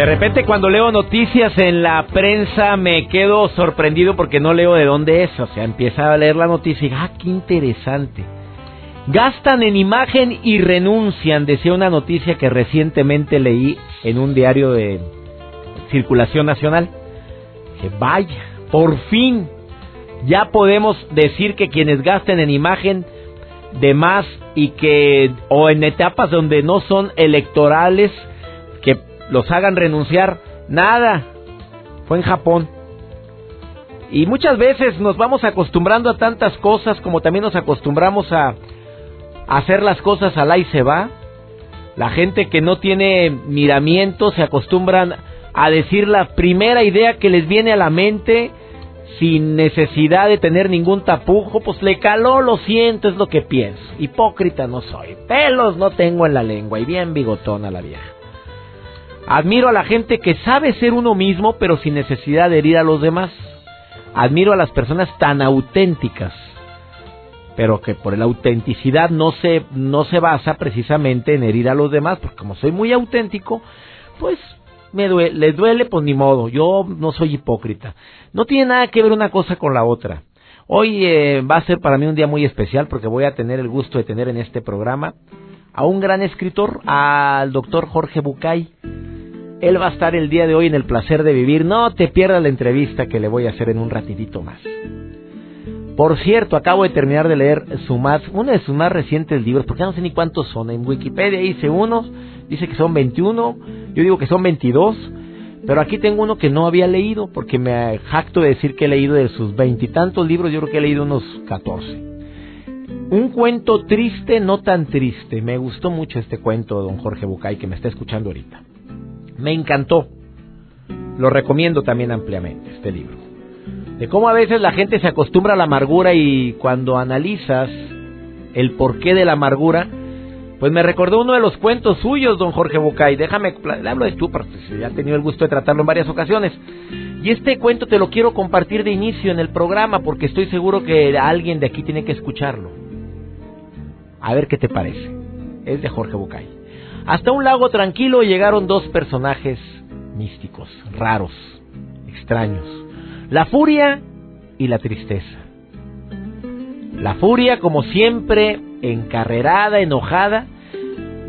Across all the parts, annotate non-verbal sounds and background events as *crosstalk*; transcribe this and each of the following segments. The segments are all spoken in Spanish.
De repente cuando leo noticias en la prensa me quedo sorprendido porque no leo de dónde es. O sea, empieza a leer la noticia y ah, qué interesante. Gastan en imagen y renuncian, decía una noticia que recientemente leí en un diario de circulación nacional. Que vaya, por fin ya podemos decir que quienes gasten en imagen de más y que o en etapas donde no son electorales los hagan renunciar, nada. Fue en Japón. Y muchas veces nos vamos acostumbrando a tantas cosas como también nos acostumbramos a hacer las cosas al y se va. La gente que no tiene miramiento se acostumbran a decir la primera idea que les viene a la mente sin necesidad de tener ningún tapujo, pues le caló, lo siento, es lo que pienso. Hipócrita no soy, pelos no tengo en la lengua y bien bigotona la vieja. Admiro a la gente que sabe ser uno mismo pero sin necesidad de herir a los demás. Admiro a las personas tan auténticas, pero que por la autenticidad no se, no se basa precisamente en herir a los demás, porque como soy muy auténtico, pues me duele, les duele, pues ni modo, yo no soy hipócrita. No tiene nada que ver una cosa con la otra. Hoy eh, va a ser para mí un día muy especial porque voy a tener el gusto de tener en este programa a un gran escritor, al doctor Jorge Bucay. Él va a estar el día de hoy en el placer de vivir. No te pierdas la entrevista que le voy a hacer en un ratidito más. Por cierto, acabo de terminar de leer su más, uno de sus más recientes libros, porque no sé ni cuántos son. En Wikipedia hice unos, dice que son 21, yo digo que son 22, pero aquí tengo uno que no había leído, porque me jacto de decir que he leído de sus veintitantos libros, yo creo que he leído unos 14. Un cuento triste, no tan triste. Me gustó mucho este cuento, don Jorge Bucay, que me está escuchando ahorita. Me encantó. Lo recomiendo también ampliamente, este libro. De cómo a veces la gente se acostumbra a la amargura y cuando analizas el porqué de la amargura, pues me recordó uno de los cuentos suyos, don Jorge Bucay. Déjame, le hablo de tú, porque ya he tenido el gusto de tratarlo en varias ocasiones. Y este cuento te lo quiero compartir de inicio en el programa, porque estoy seguro que alguien de aquí tiene que escucharlo. A ver qué te parece. Es de Jorge Bucay. Hasta un lago tranquilo llegaron dos personajes místicos, raros, extraños. La furia y la tristeza. La furia, como siempre, encarrerada, enojada,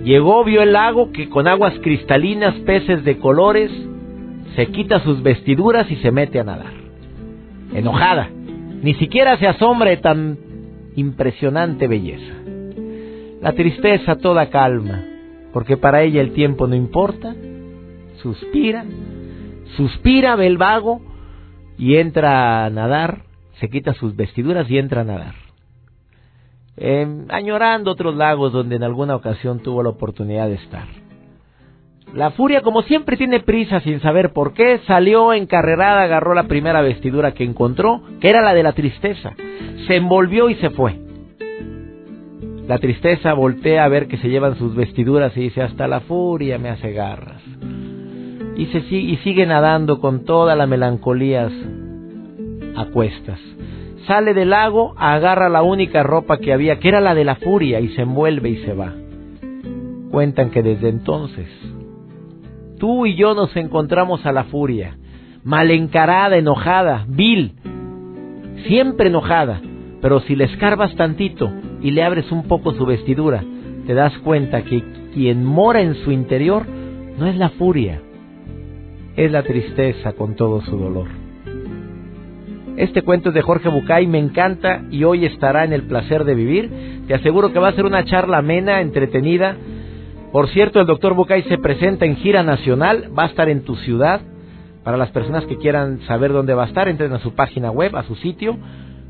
llegó, vio el lago que con aguas cristalinas, peces de colores, se quita sus vestiduras y se mete a nadar. Enojada, ni siquiera se asombra tan impresionante belleza. La tristeza toda calma, porque para ella el tiempo no importa. Suspira, suspira, ve el vago y entra a nadar, se quita sus vestiduras y entra a nadar. Eh, añorando otros lagos donde en alguna ocasión tuvo la oportunidad de estar. La furia, como siempre, tiene prisa sin saber por qué. Salió encarrerada, agarró la primera vestidura que encontró, que era la de la tristeza. Se envolvió y se fue. La tristeza voltea a ver que se llevan sus vestiduras y dice, hasta la furia me hace garras. Y, y sigue nadando con toda la melancolía a cuestas. Sale del lago, agarra la única ropa que había, que era la de la furia, y se envuelve y se va. Cuentan que desde entonces tú y yo nos encontramos a la furia, mal encarada, enojada, vil, siempre enojada, pero si le escarbas tantito, y le abres un poco su vestidura, te das cuenta que quien mora en su interior no es la furia, es la tristeza con todo su dolor. Este cuento es de Jorge Bucay, me encanta y hoy estará en el placer de vivir. Te aseguro que va a ser una charla amena, entretenida. Por cierto, el doctor Bucay se presenta en gira nacional, va a estar en tu ciudad. Para las personas que quieran saber dónde va a estar, entren a su página web, a su sitio,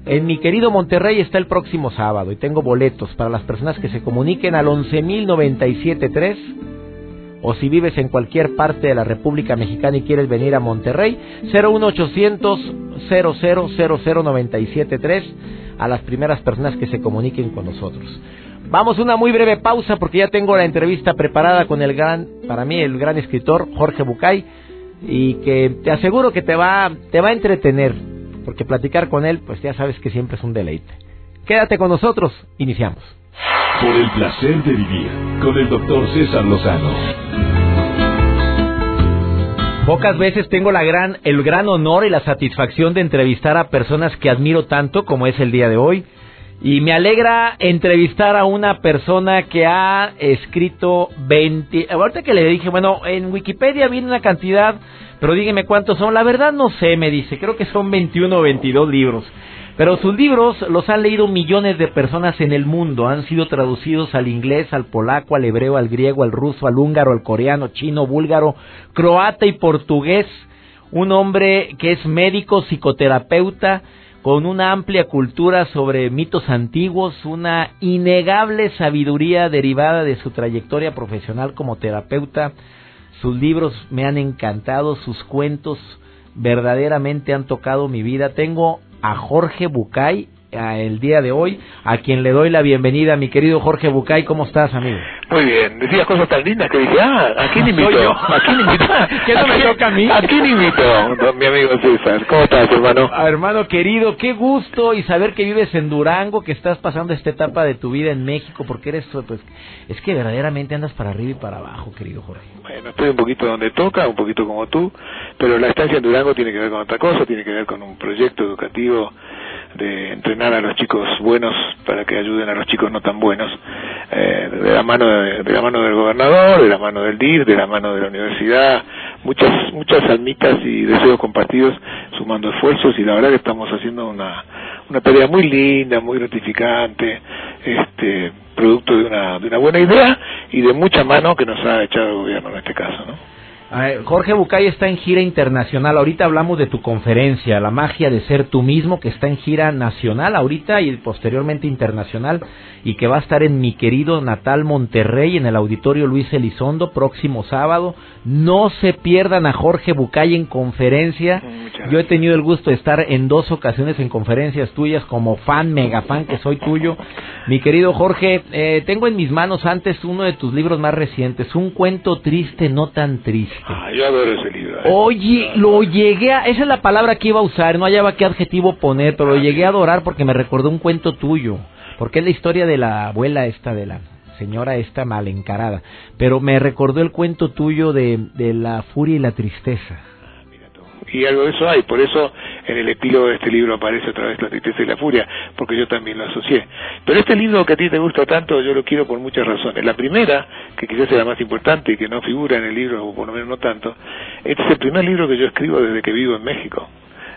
en mi querido Monterrey está el próximo sábado y tengo boletos para las personas que se comuniquen al 11.097.3 o si vives en cualquier parte de la República Mexicana y quieres venir a Monterrey, 01800 0000973 a las primeras personas que se comuniquen con nosotros. Vamos a una muy breve pausa porque ya tengo la entrevista preparada con el gran, para mí, el gran escritor Jorge Bucay y que te aseguro que te va, te va a entretener porque platicar con él, pues ya sabes que siempre es un deleite. Quédate con nosotros, iniciamos. Por el placer de vivir con el doctor César Lozano. Pocas veces tengo la gran, el gran honor y la satisfacción de entrevistar a personas que admiro tanto como es el día de hoy. Y me alegra entrevistar a una persona que ha escrito 20... Ahorita que le dije, bueno, en Wikipedia viene una cantidad, pero dígame cuántos son. La verdad no sé, me dice, creo que son 21 o 22 libros. Pero sus libros los han leído millones de personas en el mundo, han sido traducidos al inglés, al polaco, al hebreo, al griego, al ruso, al húngaro, al coreano, chino, búlgaro, croata y portugués. Un hombre que es médico, psicoterapeuta, con una amplia cultura sobre mitos antiguos, una innegable sabiduría derivada de su trayectoria profesional como terapeuta. Sus libros me han encantado, sus cuentos verdaderamente han tocado mi vida. Tengo a Jorge Bucay el día de hoy, a quien le doy la bienvenida, mi querido Jorge Bucay, ¿cómo estás, amigo? Muy bien, decías cosas tan lindas que dije, ah, ¿a quién invito? ¿A quién invito? ¿Qué no me toca a mí? ¿A quién invito? Mi amigo César, ¿cómo estás, hermano? Ah, hermano querido, qué gusto y saber que vives en Durango, que estás pasando esta etapa de tu vida en México, porque eres, pues, es que verdaderamente andas para arriba y para abajo, querido Jorge. Bueno, estoy un poquito donde toca, un poquito como tú, pero la estancia en Durango tiene que ver con otra cosa, tiene que ver con un proyecto educativo de entrenar a los chicos buenos para que ayuden a los chicos no tan buenos, eh, de la mano de, la mano del gobernador, de la mano del DIR, de la mano de la universidad, muchas muchas almitas y deseos compartidos sumando esfuerzos y la verdad que estamos haciendo una una tarea muy linda, muy gratificante, este producto de una de una buena idea y de mucha mano que nos ha echado el gobierno en este caso, ¿no? Jorge Bucay está en gira internacional. Ahorita hablamos de tu conferencia, La magia de ser tú mismo, que está en gira nacional ahorita y posteriormente internacional y que va a estar en mi querido natal Monterrey en el auditorio Luis Elizondo próximo sábado. No se pierdan a Jorge Bucay en conferencia. Yo he tenido el gusto de estar en dos ocasiones en conferencias tuyas como fan, mega fan que soy tuyo. Mi querido Jorge, eh, tengo en mis manos antes uno de tus libros más recientes, Un cuento triste, no tan triste. Ah, yo adoro ese libro. ¿eh? Oye, lo llegué a... Esa es la palabra que iba a usar, no hallaba qué adjetivo poner, pero lo ah, llegué a adorar porque me recordó un cuento tuyo. Porque es la historia de la abuela esta, de la señora esta mal encarada. Pero me recordó el cuento tuyo de, de la furia y la tristeza y algo de eso hay. Por eso en el epílogo de este libro aparece otra vez la tristeza y la furia, porque yo también lo asocié. Pero este libro que a ti te gusta tanto, yo lo quiero por muchas razones. La primera, que quizás es la más importante y que no figura en el libro, o por lo menos no tanto, este es el primer libro que yo escribo desde que vivo en México.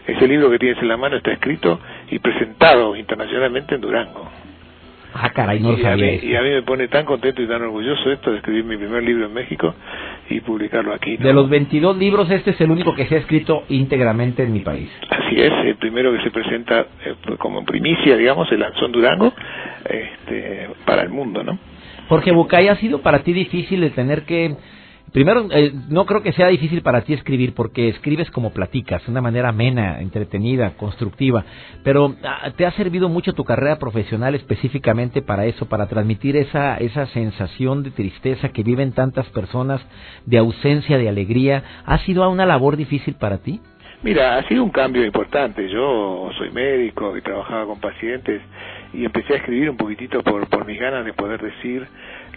Ese libro que tienes en la mano está escrito y presentado internacionalmente en Durango. Ah, caray, no y, a mí, y a mí me pone tan contento y tan orgulloso esto de escribir mi primer libro en México y publicarlo aquí. De los 22 libros, este es el único que se ha escrito íntegramente en mi país. Así es, el primero que se presenta eh, como primicia, digamos, se lanzó en Durango este, para el mundo, ¿no? Jorge Bucay, ¿ha sido para ti difícil el tener que Primero, eh, no creo que sea difícil para ti escribir, porque escribes como platicas, de una manera amena, entretenida, constructiva, pero ah, ¿te ha servido mucho tu carrera profesional específicamente para eso, para transmitir esa, esa sensación de tristeza que viven tantas personas, de ausencia de alegría? ¿Ha sido una labor difícil para ti? Mira, ha sido un cambio importante. Yo soy médico y trabajaba con pacientes y empecé a escribir un poquitito por, por mis ganas de poder decir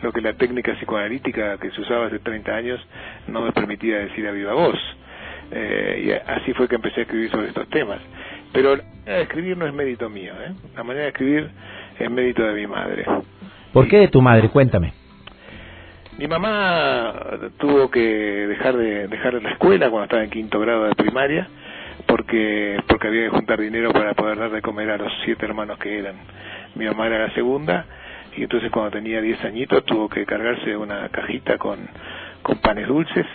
lo que la técnica psicoanalítica que se usaba hace 30 años no me permitía decir a viva voz. Eh, y así fue que empecé a escribir sobre estos temas. Pero la manera de escribir no es mérito mío, ¿eh? la manera de escribir es mérito de mi madre. ¿Por qué de tu madre? Cuéntame. Mi mamá tuvo que dejar de dejar la escuela cuando estaba en quinto grado de primaria porque porque había que juntar dinero para poder dar de comer a los siete hermanos que eran. Mi mamá era la segunda y entonces cuando tenía 10 añitos tuvo que cargarse una cajita con, con panes dulces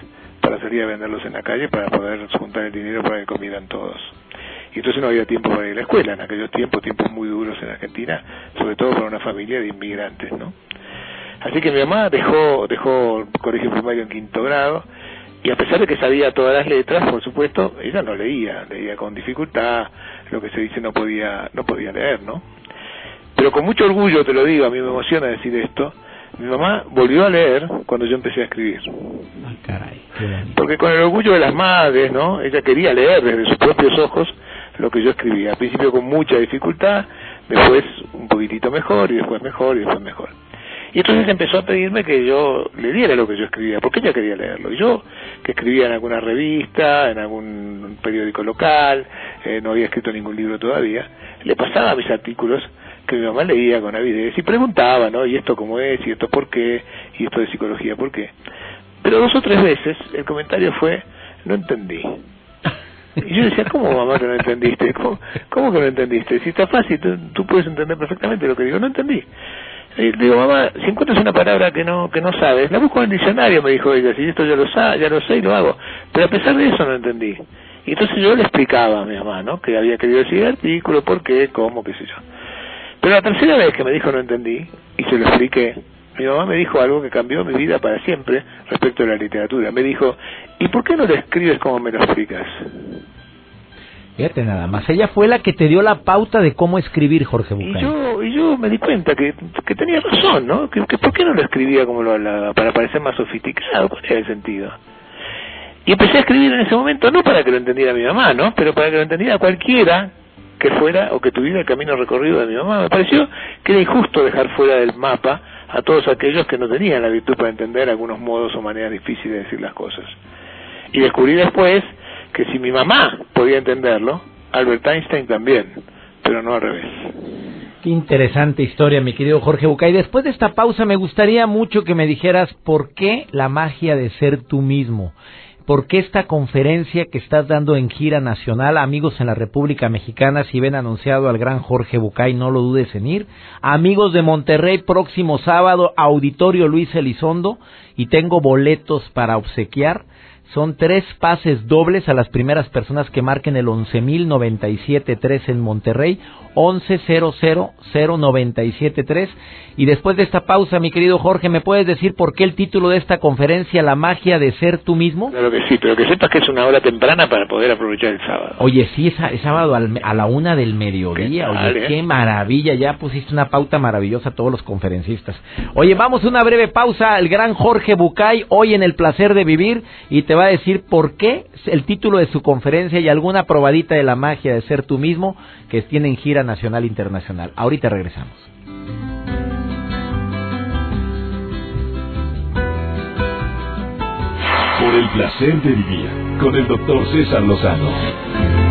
para salir a venderlos en la calle para poder juntar el dinero para que comieran todos. Y entonces no había tiempo para ir a la escuela, en aquellos tiempos, tiempos muy duros en Argentina, sobre todo para una familia de inmigrantes, ¿no? Así que mi mamá dejó, dejó el colegio primario en quinto grado y a pesar de que sabía todas las letras, por supuesto, ella no leía, leía con dificultad, lo que se dice no podía, no podía leer, ¿no? Pero con mucho orgullo te lo digo, a mí me emociona decir esto, mi mamá volvió a leer cuando yo empecé a escribir. Ah, caray, Porque con el orgullo de las madres, ¿no? Ella quería leer desde sus propios ojos lo que yo escribía. Al principio con mucha dificultad, después un poquitito mejor y después mejor y después mejor. Y entonces empezó a pedirme que yo le diera lo que yo escribía, porque ella quería leerlo. Y yo, que escribía en alguna revista, en algún periódico local, eh, no había escrito ningún libro todavía, le pasaba mis artículos que mi mamá leía con avidez y preguntaba, ¿no? ¿Y esto cómo es? ¿Y esto por qué? ¿Y esto de psicología por qué? Pero dos o tres veces el comentario fue, no entendí. Y yo decía, ¿cómo mamá que no entendiste? ¿Cómo, cómo que no entendiste? Si está fácil, tú, tú puedes entender perfectamente lo que digo. No entendí. Y le digo, mamá, si encuentras una palabra que no que no sabes, la busco en el diccionario, me dijo ella, si esto ya lo, sa ya lo sé y lo hago. Pero a pesar de eso no entendí. Y entonces yo le explicaba a mi mamá, ¿no? Que había querido decir artículo, por qué, cómo, qué sé yo. Pero la tercera vez que me dijo no entendí, y se lo expliqué, mi mamá me dijo algo que cambió mi vida para siempre respecto a la literatura. Me dijo, ¿y por qué no lo escribes como me lo explicas? Fíjate nada más, ella fue la que te dio la pauta de cómo escribir, Jorge Bucay. Y yo, y yo me di cuenta que, que tenía razón, ¿no? Que, que ¿Por qué no lo escribía como lo hablaba? Para parecer más sofisticado, ¿cuál era el sentido? Y empecé a escribir en ese momento, no para que lo entendiera mi mamá, ¿no? Pero para que lo entendiera cualquiera que fuera o que tuviera el camino recorrido de mi mamá. Me pareció que era injusto dejar fuera del mapa a todos aquellos que no tenían la virtud para entender algunos modos o maneras difíciles de decir las cosas. Y descubrí después que si mi mamá podía entenderlo, Albert Einstein también, pero no al revés. Qué interesante historia, mi querido Jorge Bucay. Después de esta pausa me gustaría mucho que me dijeras por qué la magia de ser tú mismo. ¿Por qué esta conferencia que estás dando en gira nacional, amigos en la República Mexicana, si ven anunciado al gran Jorge Bucay, no lo dudes en ir? Amigos de Monterrey, próximo sábado, Auditorio Luis Elizondo, y tengo boletos para obsequiar. Son tres pases dobles a las primeras personas que marquen el 11.097.3 en Monterrey, 11.000.973. Y después de esta pausa, mi querido Jorge, ¿me puedes decir por qué el título de esta conferencia, La magia de ser tú mismo? Claro que sí, pero que sepas que es una hora temprana para poder aprovechar el sábado. Oye, sí, es, sábado a la una del mediodía. ¿Qué Oye, qué maravilla, ya pusiste una pauta maravillosa a todos los conferencistas. Oye, vamos a una breve pausa. El gran Jorge Bucay, hoy en El Placer de Vivir, y te va a decir por qué el título de su conferencia y alguna probadita de la magia de ser tú mismo que tiene en gira nacional e internacional. Ahorita regresamos. Por el placer de vivir con el doctor César Lozano.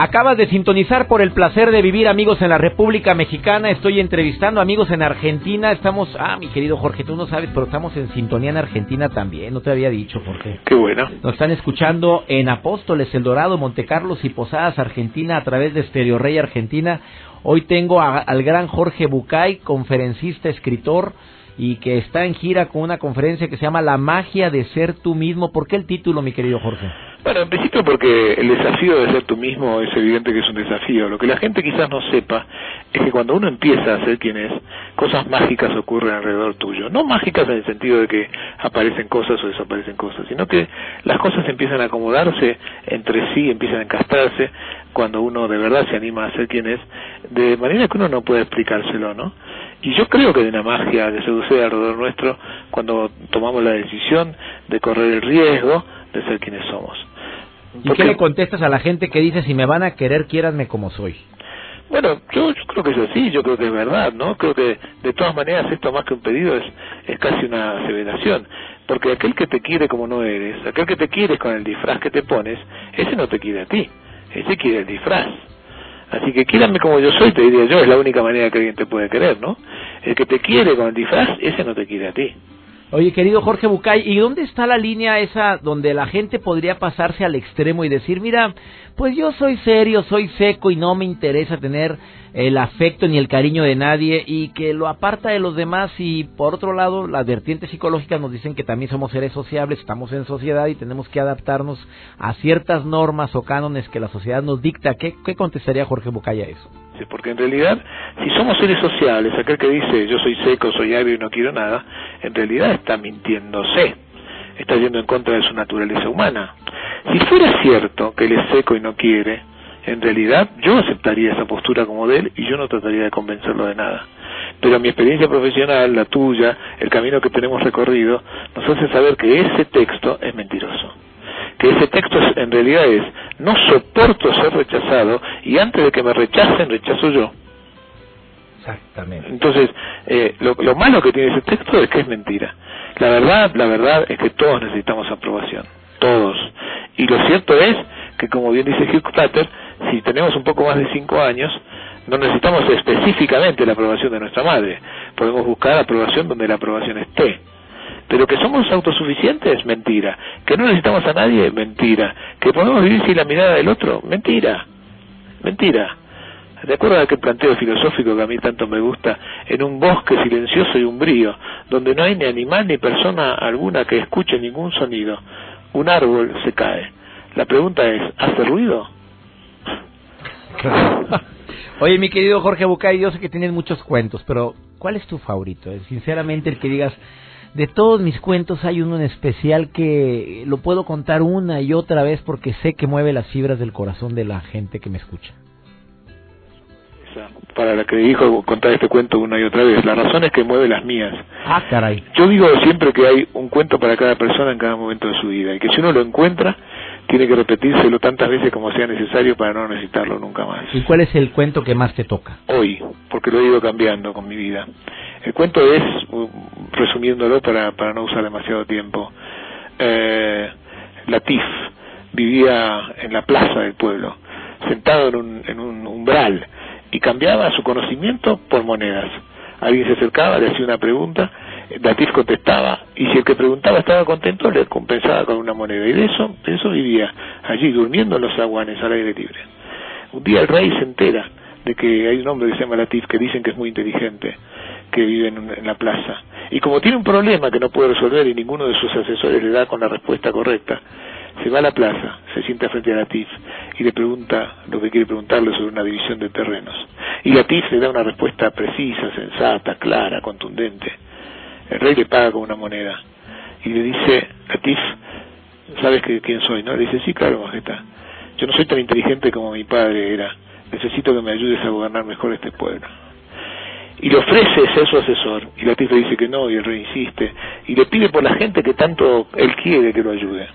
Acabas de sintonizar por el placer de vivir, amigos en la República Mexicana. Estoy entrevistando amigos en Argentina. Estamos, ah, mi querido Jorge, tú no sabes, pero estamos en sintonía en Argentina también. No te había dicho, Jorge. Qué bueno. Nos están escuchando en Apóstoles, El Dorado, Montecarlos y Posadas, Argentina, a través de Stereo Rey Argentina. Hoy tengo al gran Jorge Bucay, conferencista, escritor y que está en gira con una conferencia que se llama La magia de ser tú mismo. ¿Por qué el título, mi querido Jorge? Bueno, en principio porque el desafío de ser tú mismo es evidente que es un desafío. Lo que la gente quizás no sepa es que cuando uno empieza a ser quien es, cosas mágicas ocurren alrededor tuyo. No mágicas en el sentido de que aparecen cosas o desaparecen cosas, sino que las cosas empiezan a acomodarse entre sí, empiezan a encastrarse cuando uno de verdad se anima a ser quien es, de manera que uno no puede explicárselo, ¿no? Y yo creo que hay una magia que sucede alrededor nuestro cuando tomamos la decisión de correr el riesgo de ser quienes somos. ¿Y qué le contestas a la gente que dice si me van a querer, quiéranme como soy? Bueno, yo, yo creo que es así, yo creo que es verdad, ¿no? Creo que de todas maneras esto más que un pedido es, es casi una aseveración, porque aquel que te quiere como no eres, aquel que te quiere con el disfraz que te pones, ese no te quiere a ti, ese quiere el disfraz. Así que quírame como yo soy, te diría yo, es la única manera que alguien te puede querer, ¿no? El que te quiere con el disfraz, ese no te quiere a ti. Oye, querido Jorge Bucay, ¿y dónde está la línea esa donde la gente podría pasarse al extremo y decir, mira, pues yo soy serio, soy seco y no me interesa tener el afecto ni el cariño de nadie y que lo aparta de los demás y por otro lado las vertientes psicológicas nos dicen que también somos seres sociables, estamos en sociedad y tenemos que adaptarnos a ciertas normas o cánones que la sociedad nos dicta. ¿Qué, qué contestaría Jorge Bucaya a eso? porque en realidad, si somos seres sociables, aquel que dice yo soy seco, soy agrio y no quiero nada, en realidad está mintiéndose, está yendo en contra de su naturaleza humana. Si fuera cierto que él es seco y no quiere, en realidad yo aceptaría esa postura como de él y yo no trataría de convencerlo de nada. Pero mi experiencia profesional, la tuya, el camino que tenemos recorrido, nos hace saber que ese texto es mentiroso. Que ese texto en realidad es, no soporto ser rechazado y antes de que me rechacen, rechazo yo. Exactamente. Entonces, eh, lo, lo malo que tiene ese texto es que es mentira. La verdad, la verdad es que todos necesitamos aprobación. Todos. Y lo cierto es que, como bien dice Hugh Platter, si tenemos un poco más de cinco años, no necesitamos específicamente la aprobación de nuestra madre. Podemos buscar aprobación donde la aprobación esté. Pero que somos autosuficientes, mentira. Que no necesitamos a nadie, mentira. Que podemos vivir sin la mirada del otro, mentira. Mentira. De acuerdo a aquel planteo filosófico que a mí tanto me gusta, en un bosque silencioso y umbrío, donde no hay ni animal ni persona alguna que escuche ningún sonido, un árbol se cae. La pregunta es, ¿hace ruido? *laughs* Oye, mi querido Jorge Bucay, yo sé que tienes muchos cuentos, pero ¿cuál es tu favorito? Sinceramente, el que digas, de todos mis cuentos hay uno en especial que lo puedo contar una y otra vez porque sé que mueve las fibras del corazón de la gente que me escucha. Para la que dijo contar este cuento una y otra vez, la razón es que mueve las mías. Ah, caray. Yo digo siempre que hay un cuento para cada persona en cada momento de su vida y que si uno lo encuentra, tiene que repetírselo tantas veces como sea necesario para no necesitarlo nunca más. ¿Y cuál es el cuento que más te toca? Hoy, porque lo he ido cambiando con mi vida. El cuento es, uh, resumiéndolo para, para no usar demasiado tiempo, eh, Latif vivía en la plaza del pueblo, sentado en un, en un umbral, y cambiaba su conocimiento por monedas. Alguien se acercaba, le hacía una pregunta, Latif contestaba, y si el que preguntaba estaba contento, le compensaba con una moneda. Y de eso, de eso vivía, allí, durmiendo en los aguanes, al aire libre. Un día el rey se entera de que hay un hombre que se llama Latif, que dicen que es muy inteligente, que vive en, en la plaza. Y como tiene un problema que no puede resolver y ninguno de sus asesores le da con la respuesta correcta, se va a la plaza, se sienta frente a Latif y le pregunta lo que quiere preguntarle sobre una división de terrenos. Y Latif le da una respuesta precisa, sensata, clara, contundente. El rey le paga con una moneda. Y le dice, Latif, ¿sabes que, quién soy? no Le dice, sí, claro, majestad. Yo no soy tan inteligente como mi padre era. Necesito que me ayudes a gobernar mejor este pueblo y le ofrece ser su asesor. Y Latif le dice que no y el rey insiste. Y le pide por la gente que tanto él quiere que lo ayude.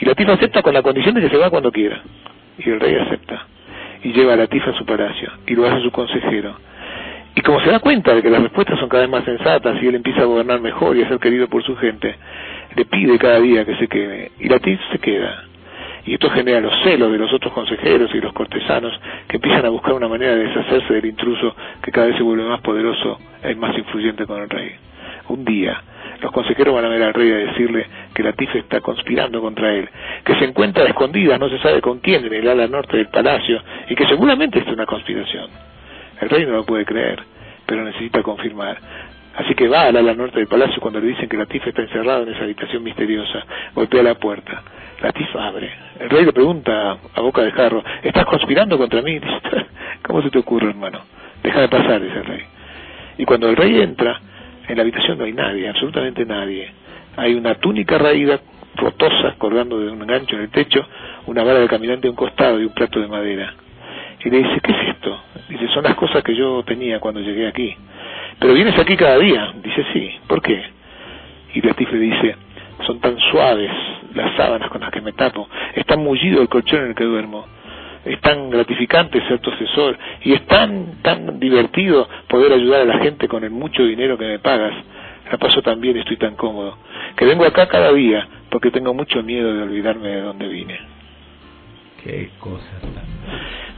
Y Latif acepta con la condición de que se va cuando quiera. Y el rey acepta. Y lleva a Latif a su palacio. Y lo hace su consejero y como se da cuenta de que las respuestas son cada vez más sensatas y él empieza a gobernar mejor y a ser querido por su gente le pide cada día que se quede y Latif se queda y esto genera los celos de los otros consejeros y los cortesanos que empiezan a buscar una manera de deshacerse del intruso que cada vez se vuelve más poderoso y más influyente con el rey. Un día, los consejeros van a ver al rey a decirle que la tifa está conspirando contra él, que se encuentra escondida, no se sabe con quién, en el ala norte del palacio, y que seguramente es una conspiración. El rey no lo puede creer, pero necesita confirmar. Así que va al ala norte del palacio cuando le dicen que la tifa está encerrada en esa habitación misteriosa, golpea la puerta. La tifa abre. El rey le pregunta a boca de jarro, ¿estás conspirando contra mí? *laughs* ¿Cómo se te ocurre, hermano? Deja de pasar, dice el rey. Y cuando el rey entra, en la habitación no hay nadie, absolutamente nadie. Hay una túnica raída, rotosa, colgando de un gancho en el techo, una vara de caminante a un costado y un plato de madera. Y le dice, ¿qué es esto? Dice, son las cosas que yo tenía cuando llegué aquí. Pero vienes aquí cada día. Dice, sí. ¿Por qué? Y Latif le dice, son tan suaves las sábanas con las que me tapo, es tan mullido el colchón en el que duermo, es tan gratificante ser tu asesor y es tan, tan divertido poder ayudar a la gente con el mucho dinero que me pagas. La paso tan bien, estoy tan cómodo, que vengo acá cada día porque tengo mucho miedo de olvidarme de dónde vine. Qué cosas tan...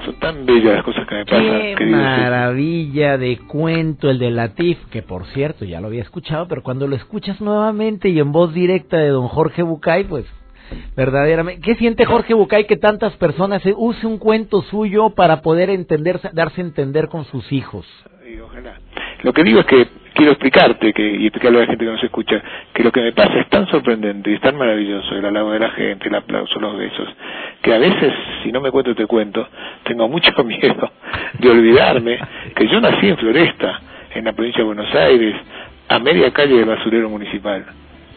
Son tan bellas las cosas que me pasan. Qué maravilla de cuento el de Latif, que por cierto ya lo había escuchado, pero cuando lo escuchas nuevamente y en voz directa de don Jorge Bucay, pues verdaderamente. ¿Qué siente Jorge Bucay que tantas personas use un cuento suyo para poder entender, darse a entender con sus hijos? ojalá. Lo que digo es que quiero explicarte que, y explicarle a la gente que nos escucha que lo que me pasa es tan sorprendente y es tan maravilloso el halago de la gente, el aplauso, los besos, que a veces, si no me cuento te cuento, tengo mucho *laughs* miedo de olvidarme que yo nací en Floresta, en la provincia de Buenos Aires, a media calle del basurero municipal,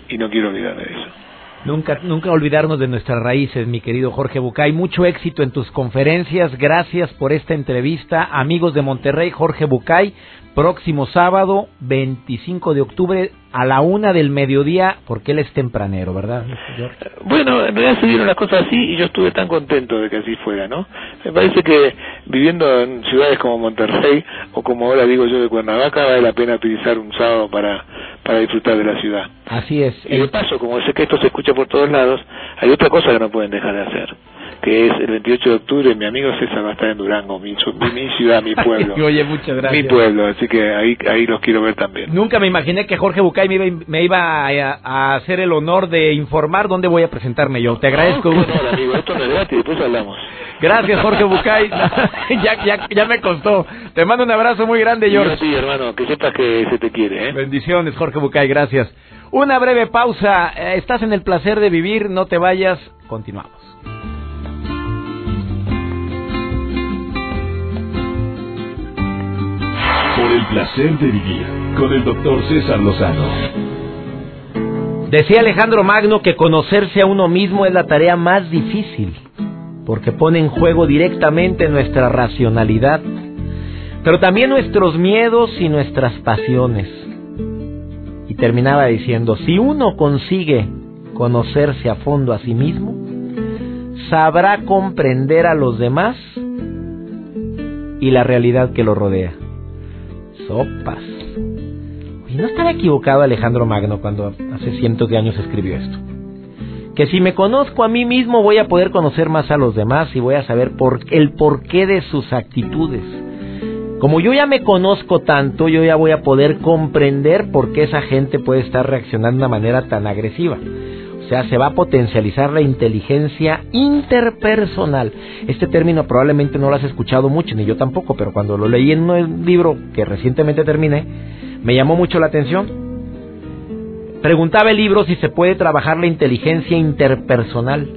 y no quiero olvidarme de eso. Nunca, nunca olvidarnos de nuestras raíces, mi querido Jorge Bucay. Mucho éxito en tus conferencias. Gracias por esta entrevista. Amigos de Monterrey, Jorge Bucay, próximo sábado 25 de octubre a la una del mediodía, porque él es tempranero, ¿verdad? Bueno, en realidad se dieron las cosas así y yo estuve tan contento de que así fuera, ¿no? Me parece que viviendo en ciudades como Monterrey o como ahora digo yo de Cuernavaca vale la pena utilizar un sábado para para disfrutar de la ciudad. Así es. Y de paso, como sé que esto se escucha por todos lados, hay otra cosa que no pueden dejar de hacer que es el 28 de octubre, mi amigo César va a estar en Durango, mi, mi ciudad, mi *laughs* pueblo. Oye, muchas gracias. Mi pueblo, así que ahí, ahí los quiero ver también. Nunca me imaginé que Jorge Bucay me iba, me iba a, hacer el honor de informar dónde voy a presentarme yo. Te agradezco. No, no, amigo, esto no es gratis, después hablamos. Gracias, Jorge Bucay. *laughs* *laughs* ya, ya, ya me costó. Te mando un abrazo muy grande, George. Sí, hermano, que sepas que se te quiere. ¿eh? Bendiciones, Jorge Bucay, gracias. Una breve pausa. Eh, estás en el placer de vivir, no te vayas. Continuamos. Por el placer de vivir con el doctor César Lozano. Decía Alejandro Magno que conocerse a uno mismo es la tarea más difícil, porque pone en juego directamente nuestra racionalidad, pero también nuestros miedos y nuestras pasiones. Y terminaba diciendo, si uno consigue conocerse a fondo a sí mismo, sabrá comprender a los demás y la realidad que lo rodea sopas. Y no estaba equivocado Alejandro Magno cuando hace cientos de años escribió esto. Que si me conozco a mí mismo voy a poder conocer más a los demás y voy a saber el porqué de sus actitudes. Como yo ya me conozco tanto, yo ya voy a poder comprender por qué esa gente puede estar reaccionando de una manera tan agresiva. O sea, se va a potencializar la inteligencia interpersonal. Este término probablemente no lo has escuchado mucho, ni yo tampoco, pero cuando lo leí en un libro que recientemente terminé, me llamó mucho la atención. Preguntaba el libro si se puede trabajar la inteligencia interpersonal.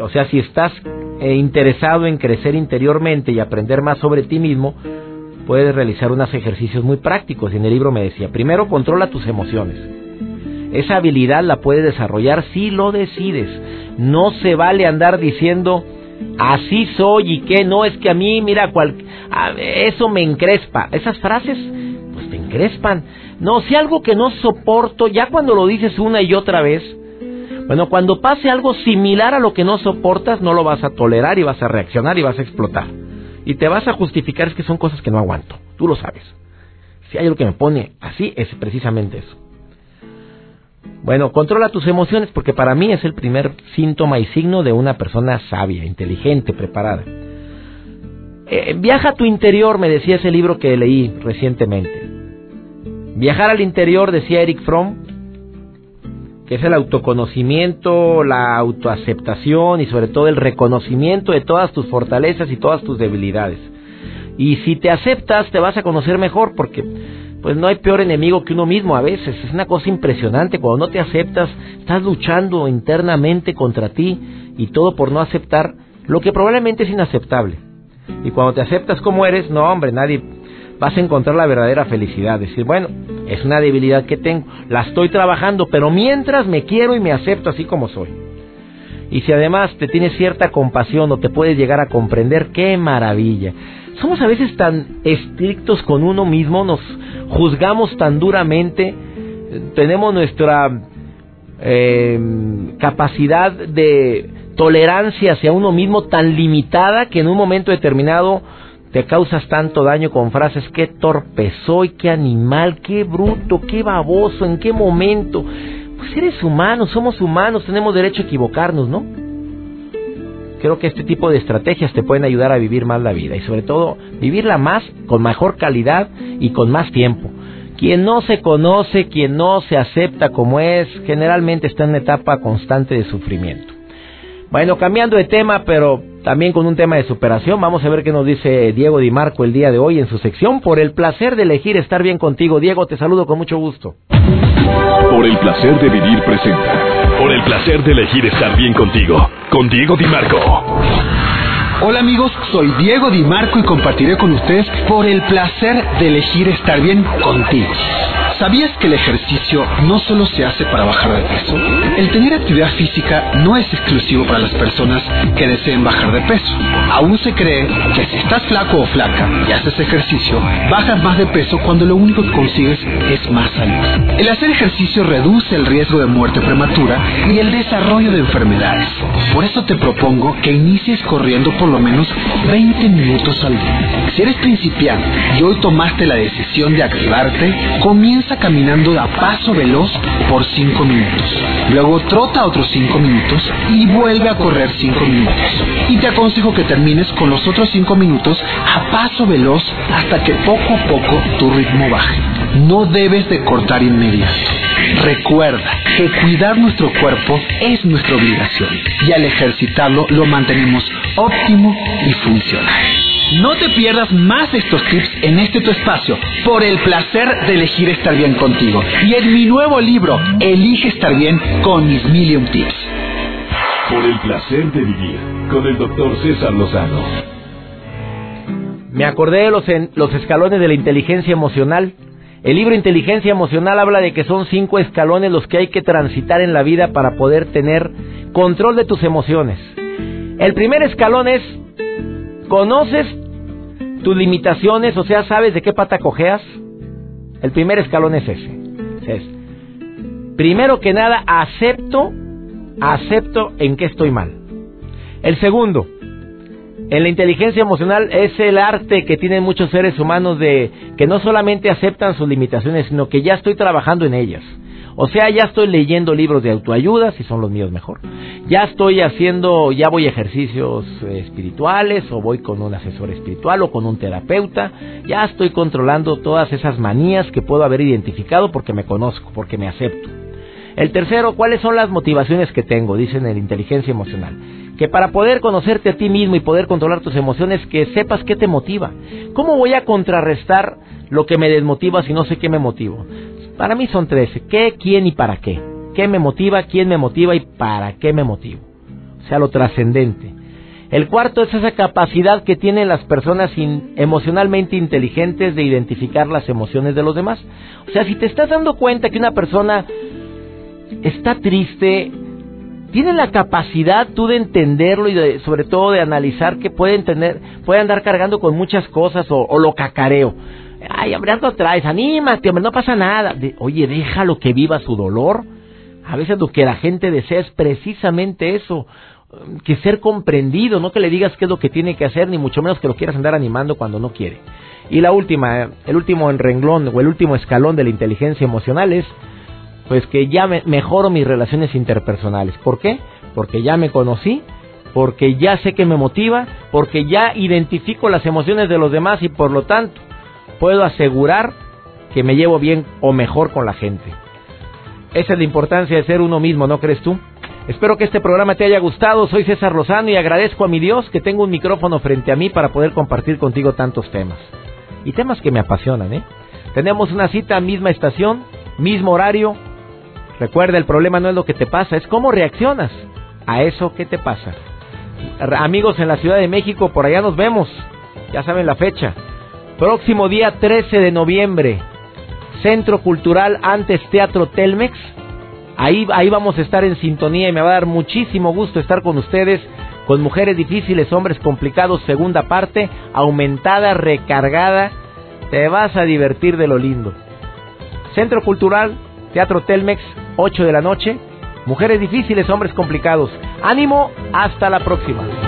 O sea, si estás eh, interesado en crecer interiormente y aprender más sobre ti mismo, puedes realizar unos ejercicios muy prácticos. Y en el libro me decía, primero controla tus emociones. Esa habilidad la puedes desarrollar si lo decides. No se vale andar diciendo así soy y que no es que a mí, mira, cual, eso me encrespa. Esas frases, pues te encrespan. No, si algo que no soporto, ya cuando lo dices una y otra vez, bueno, cuando pase algo similar a lo que no soportas, no lo vas a tolerar y vas a reaccionar y vas a explotar. Y te vas a justificar es que son cosas que no aguanto. Tú lo sabes. Si hay algo que me pone así, es precisamente eso. Bueno, controla tus emociones porque para mí es el primer síntoma y signo de una persona sabia, inteligente, preparada. Eh, viaja a tu interior, me decía ese libro que leí recientemente. Viajar al interior, decía Eric Fromm, que es el autoconocimiento, la autoaceptación y sobre todo el reconocimiento de todas tus fortalezas y todas tus debilidades. Y si te aceptas, te vas a conocer mejor porque pues no hay peor enemigo que uno mismo a veces. Es una cosa impresionante. Cuando no te aceptas, estás luchando internamente contra ti y todo por no aceptar lo que probablemente es inaceptable. Y cuando te aceptas como eres, no, hombre, nadie vas a encontrar la verdadera felicidad. Decir, bueno, es una debilidad que tengo, la estoy trabajando, pero mientras me quiero y me acepto así como soy. Y si además te tienes cierta compasión o te puedes llegar a comprender, qué maravilla. Somos a veces tan estrictos con uno mismo, nos juzgamos tan duramente, tenemos nuestra eh, capacidad de tolerancia hacia uno mismo tan limitada que en un momento determinado te causas tanto daño con frases, qué torpe soy, qué animal, qué bruto, qué baboso, en qué momento. Pues eres humano, somos humanos, tenemos derecho a equivocarnos, ¿no? Creo que este tipo de estrategias te pueden ayudar a vivir más la vida y sobre todo vivirla más, con mejor calidad y con más tiempo. Quien no se conoce, quien no se acepta como es, generalmente está en una etapa constante de sufrimiento. Bueno, cambiando de tema, pero también con un tema de superación, vamos a ver qué nos dice Diego Di Marco el día de hoy en su sección Por el placer de elegir estar bien contigo. Diego, te saludo con mucho gusto. Por el placer de vivir presenta. Por el placer de elegir estar bien contigo. Con Diego Di Marco. Hola amigos, soy Diego Di Marco y compartiré con ustedes por el placer de elegir estar bien contigo. ¿Sabías que el ejercicio no solo se hace para bajar de peso? El tener actividad física no es exclusivo para las personas que deseen bajar de peso. Aún se cree que si estás flaco o flaca y haces ejercicio, bajas más de peso cuando lo único que consigues es más salud. El hacer ejercicio reduce el riesgo de muerte prematura y el desarrollo de enfermedades. Por eso te propongo que inicies corriendo por lo menos 20 minutos al día. Si eres principiante y hoy tomaste la decisión de activarte, comienza caminando a paso veloz por 5 minutos. Luego trota otros 5 minutos y vuelve a correr 5 minutos. Y te aconsejo que termines con los otros 5 minutos a paso veloz hasta que poco a poco tu ritmo baje. No debes de cortar inmediato. Recuerda que cuidar nuestro cuerpo es nuestra obligación y al ejercitarlo lo mantenemos óptimo y funcional. No te pierdas más de estos tips en este tu espacio por el placer de elegir estar bien contigo. Y en mi nuevo libro, Elige estar bien con mis Million Tips. Por el placer de vivir con el doctor César Lozano. Me acordé de los, los escalones de la inteligencia emocional. El libro Inteligencia Emocional habla de que son cinco escalones los que hay que transitar en la vida para poder tener control de tus emociones. El primer escalón es ¿Conoces tus limitaciones? O sea, ¿sabes de qué pata cojeas? El primer escalón es ese. Es, primero que nada, acepto, acepto en qué estoy mal. El segundo, en la inteligencia emocional es el arte que tienen muchos seres humanos de que no solamente aceptan sus limitaciones, sino que ya estoy trabajando en ellas. O sea, ya estoy leyendo libros de autoayuda, si son los míos mejor. Ya estoy haciendo, ya voy a ejercicios espirituales, o voy con un asesor espiritual, o con un terapeuta. Ya estoy controlando todas esas manías que puedo haber identificado porque me conozco, porque me acepto. El tercero, ¿cuáles son las motivaciones que tengo? Dicen en inteligencia emocional. Que para poder conocerte a ti mismo y poder controlar tus emociones, que sepas qué te motiva. ¿Cómo voy a contrarrestar lo que me desmotiva si no sé qué me motivo? Para mí son tres. ¿Qué, quién y para qué? ¿Qué me motiva, quién me motiva y para qué me motivo? O sea, lo trascendente. El cuarto es esa capacidad que tienen las personas emocionalmente inteligentes de identificar las emociones de los demás. O sea, si te estás dando cuenta que una persona está triste, tiene la capacidad tú de entenderlo y sobre todo de analizar que pueden tener, puede andar cargando con muchas cosas o lo cacareo. Ay, algo traes, anímate, hombre, no pasa nada. oye, déjalo que viva su dolor. A veces lo que la gente desea es precisamente eso, que ser comprendido, no que le digas qué es lo que tiene que hacer, ni mucho menos que lo quieras andar animando cuando no quiere. Y la última, el último en renglón o el último escalón de la inteligencia emocional es, pues que ya mejoro mis relaciones interpersonales. ¿Por qué? Porque ya me conocí, porque ya sé que me motiva, porque ya identifico las emociones de los demás y por lo tanto puedo asegurar que me llevo bien o mejor con la gente. Esa es la importancia de ser uno mismo, ¿no crees tú? Espero que este programa te haya gustado. Soy César Lozano y agradezco a mi Dios que tengo un micrófono frente a mí para poder compartir contigo tantos temas. Y temas que me apasionan, ¿eh? Tenemos una cita, misma estación, mismo horario. Recuerda, el problema no es lo que te pasa, es cómo reaccionas a eso que te pasa. Amigos en la Ciudad de México, por allá nos vemos. Ya saben la fecha. Próximo día 13 de noviembre, Centro Cultural Antes Teatro Telmex. Ahí, ahí vamos a estar en sintonía y me va a dar muchísimo gusto estar con ustedes, con mujeres difíciles, hombres complicados, segunda parte, aumentada, recargada. Te vas a divertir de lo lindo. Centro Cultural Teatro Telmex, 8 de la noche. Mujeres difíciles, hombres complicados. Ánimo, hasta la próxima.